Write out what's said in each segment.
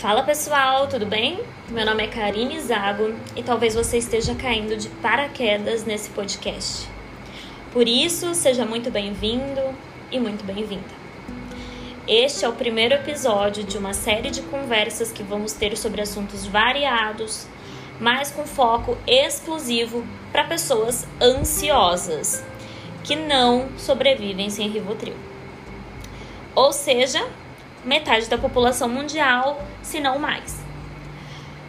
Fala pessoal, tudo bem? Meu nome é Karine Zago e talvez você esteja caindo de paraquedas nesse podcast. Por isso, seja muito bem-vindo e muito bem-vinda. Este é o primeiro episódio de uma série de conversas que vamos ter sobre assuntos variados, mas com foco exclusivo para pessoas ansiosas que não sobrevivem sem Rivotril. Ou seja, metade da população mundial, se não mais.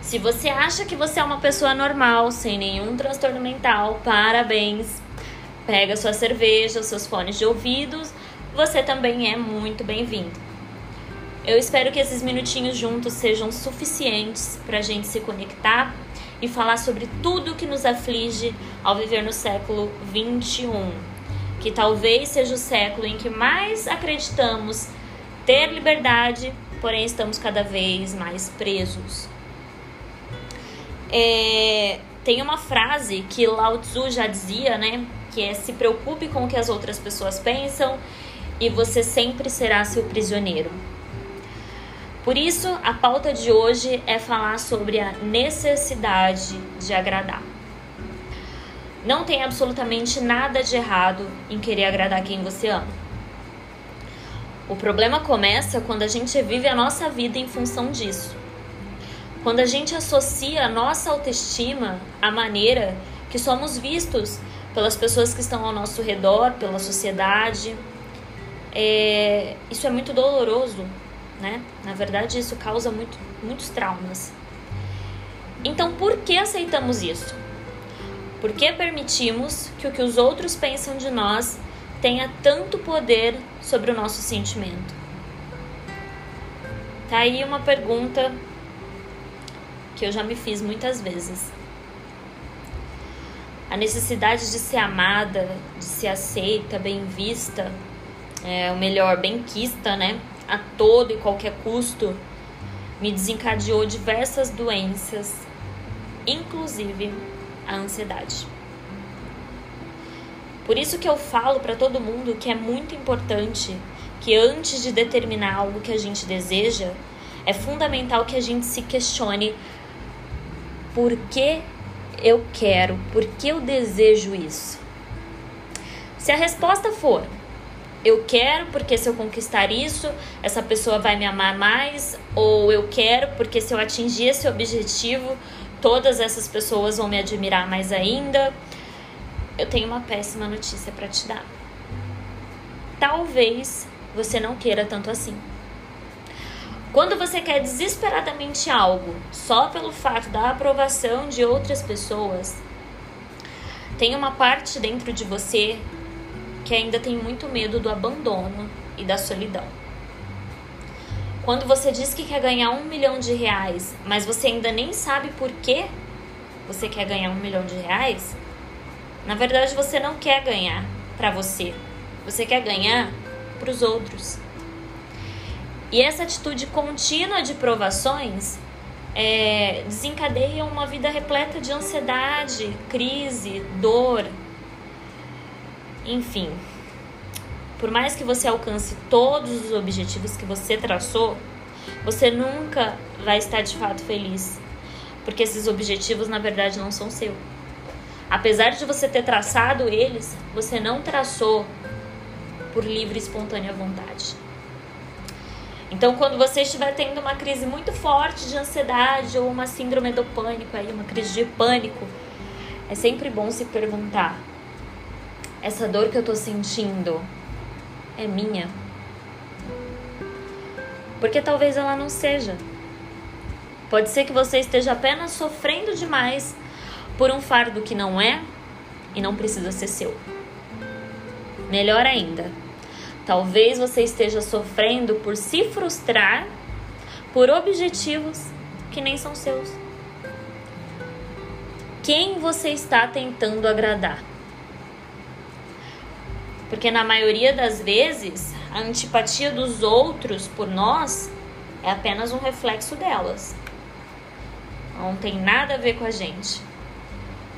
Se você acha que você é uma pessoa normal, sem nenhum transtorno mental, parabéns. Pega sua cerveja, seus fones de ouvidos, você também é muito bem-vindo. Eu espero que esses minutinhos juntos sejam suficientes para a gente se conectar e falar sobre tudo que nos aflige ao viver no século 21, que talvez seja o século em que mais acreditamos ter liberdade, porém estamos cada vez mais presos. É, tem uma frase que Lao Tzu já dizia, né? Que é se preocupe com o que as outras pessoas pensam e você sempre será seu prisioneiro. Por isso, a pauta de hoje é falar sobre a necessidade de agradar. Não tem absolutamente nada de errado em querer agradar quem você ama. O problema começa quando a gente vive a nossa vida em função disso. Quando a gente associa a nossa autoestima à maneira que somos vistos pelas pessoas que estão ao nosso redor, pela sociedade. É, isso é muito doloroso, né? Na verdade, isso causa muito, muitos traumas. Então, por que aceitamos isso? Por que permitimos que o que os outros pensam de nós tenha tanto poder sobre o nosso sentimento? Tá aí uma pergunta que eu já me fiz muitas vezes. A necessidade de ser amada, de ser aceita, bem vista, é, o melhor, bem quista, né? A todo e qualquer custo, me desencadeou diversas doenças, inclusive a ansiedade. Por isso que eu falo para todo mundo que é muito importante que antes de determinar algo que a gente deseja, é fundamental que a gente se questione por que eu quero, por que eu desejo isso. Se a resposta for eu quero porque se eu conquistar isso, essa pessoa vai me amar mais, ou eu quero porque se eu atingir esse objetivo, todas essas pessoas vão me admirar mais ainda eu tenho uma péssima notícia para te dar. Talvez você não queira tanto assim. Quando você quer desesperadamente algo só pelo fato da aprovação de outras pessoas, tem uma parte dentro de você que ainda tem muito medo do abandono e da solidão. Quando você diz que quer ganhar um milhão de reais, mas você ainda nem sabe por que você quer ganhar um milhão de reais, na verdade, você não quer ganhar para você. Você quer ganhar para os outros. E essa atitude contínua de provações é, desencadeia uma vida repleta de ansiedade, crise, dor. Enfim, por mais que você alcance todos os objetivos que você traçou, você nunca vai estar de fato feliz, porque esses objetivos na verdade não são seus. Apesar de você ter traçado eles, você não traçou por livre e espontânea vontade. Então, quando você estiver tendo uma crise muito forte de ansiedade ou uma síndrome do pânico, aí, uma crise de pânico, é sempre bom se perguntar: essa dor que eu tô sentindo é minha? Porque talvez ela não seja. Pode ser que você esteja apenas sofrendo demais por um fardo que não é e não precisa ser seu. Melhor ainda, talvez você esteja sofrendo por se frustrar por objetivos que nem são seus. Quem você está tentando agradar? Porque na maioria das vezes, a antipatia dos outros por nós é apenas um reflexo delas. Não tem nada a ver com a gente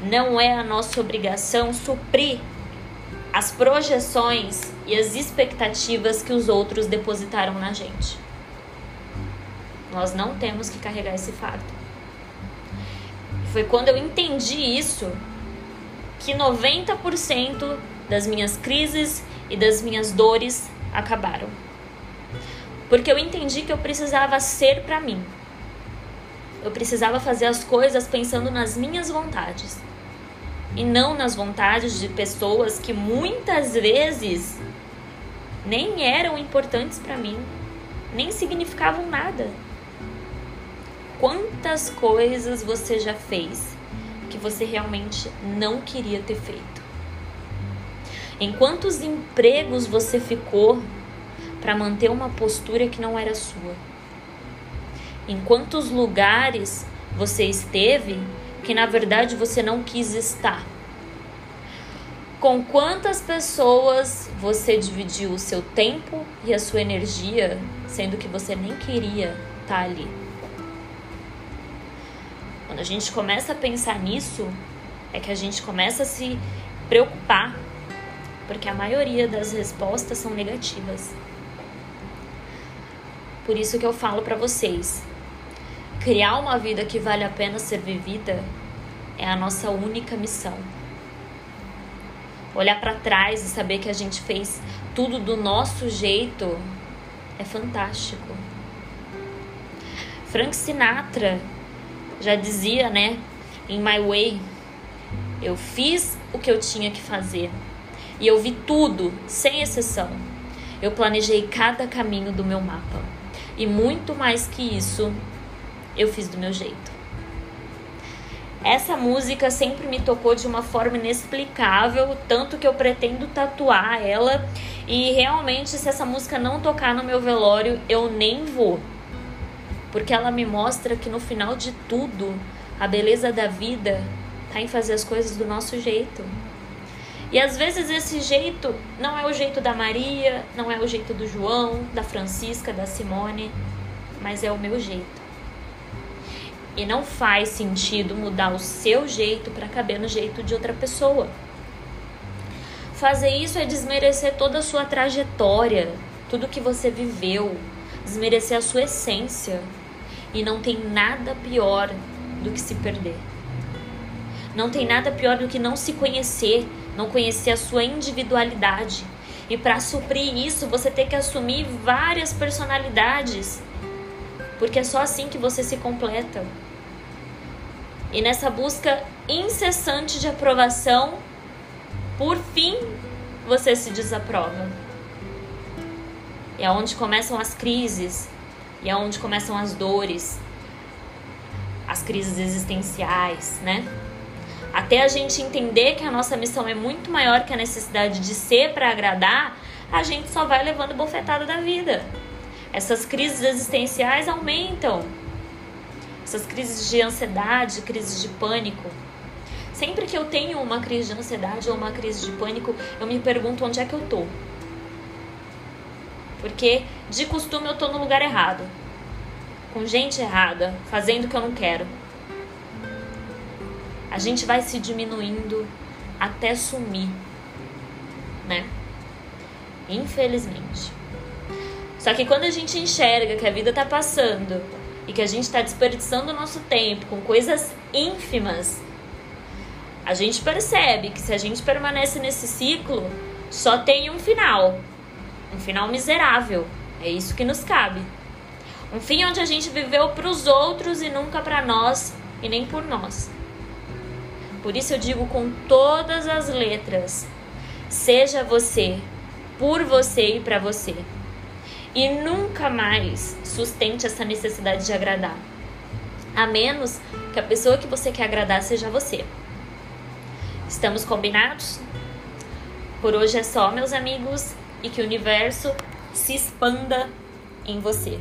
não é a nossa obrigação suprir as projeções e as expectativas que os outros depositaram na gente. Nós não temos que carregar esse fardo. Foi quando eu entendi isso que 90% das minhas crises e das minhas dores acabaram. Porque eu entendi que eu precisava ser para mim. Eu precisava fazer as coisas pensando nas minhas vontades e não nas vontades de pessoas que muitas vezes nem eram importantes para mim, nem significavam nada. Quantas coisas você já fez que você realmente não queria ter feito? Em quantos empregos você ficou para manter uma postura que não era sua? Em quantos lugares você esteve que na verdade você não quis estar? Com quantas pessoas você dividiu o seu tempo e a sua energia, sendo que você nem queria estar ali? Quando a gente começa a pensar nisso, é que a gente começa a se preocupar, porque a maioria das respostas são negativas. Por isso que eu falo para vocês, criar uma vida que vale a pena ser vivida é a nossa única missão. Olhar para trás e saber que a gente fez tudo do nosso jeito é fantástico. Frank Sinatra já dizia, né, em My Way, eu fiz o que eu tinha que fazer. E eu vi tudo, sem exceção. Eu planejei cada caminho do meu mapa. E muito mais que isso, eu fiz do meu jeito. Essa música sempre me tocou de uma forma inexplicável, tanto que eu pretendo tatuar ela. E realmente, se essa música não tocar no meu velório, eu nem vou porque ela me mostra que no final de tudo, a beleza da vida está em fazer as coisas do nosso jeito. E às vezes esse jeito não é o jeito da Maria, não é o jeito do João, da Francisca, da Simone, mas é o meu jeito. E não faz sentido mudar o seu jeito para caber no jeito de outra pessoa. Fazer isso é desmerecer toda a sua trajetória, tudo que você viveu, desmerecer a sua essência. E não tem nada pior do que se perder. Não tem nada pior do que não se conhecer, não conhecer a sua individualidade. E para suprir isso, você tem que assumir várias personalidades. Porque é só assim que você se completa. E nessa busca incessante de aprovação, por fim, você se desaprova. É onde começam as crises, e é onde começam as dores, as crises existenciais, né? Até a gente entender que a nossa missão é muito maior que a necessidade de ser para agradar, a gente só vai levando bofetada da vida. Essas crises existenciais aumentam. Essas crises de ansiedade, crises de pânico. Sempre que eu tenho uma crise de ansiedade ou uma crise de pânico, eu me pergunto onde é que eu tô. Porque de costume eu tô no lugar errado. Com gente errada, fazendo o que eu não quero. A gente vai se diminuindo até sumir, né? Infelizmente. Só que quando a gente enxerga que a vida tá passando e que a gente tá desperdiçando o nosso tempo com coisas ínfimas, a gente percebe que se a gente permanece nesse ciclo, só tem um final um final miserável. É isso que nos cabe. Um fim onde a gente viveu para os outros e nunca para nós e nem por nós. Por isso eu digo com todas as letras: seja você, por você e para você. E nunca mais sustente essa necessidade de agradar. A menos que a pessoa que você quer agradar seja você. Estamos combinados? Por hoje é só, meus amigos e que o universo se expanda em você.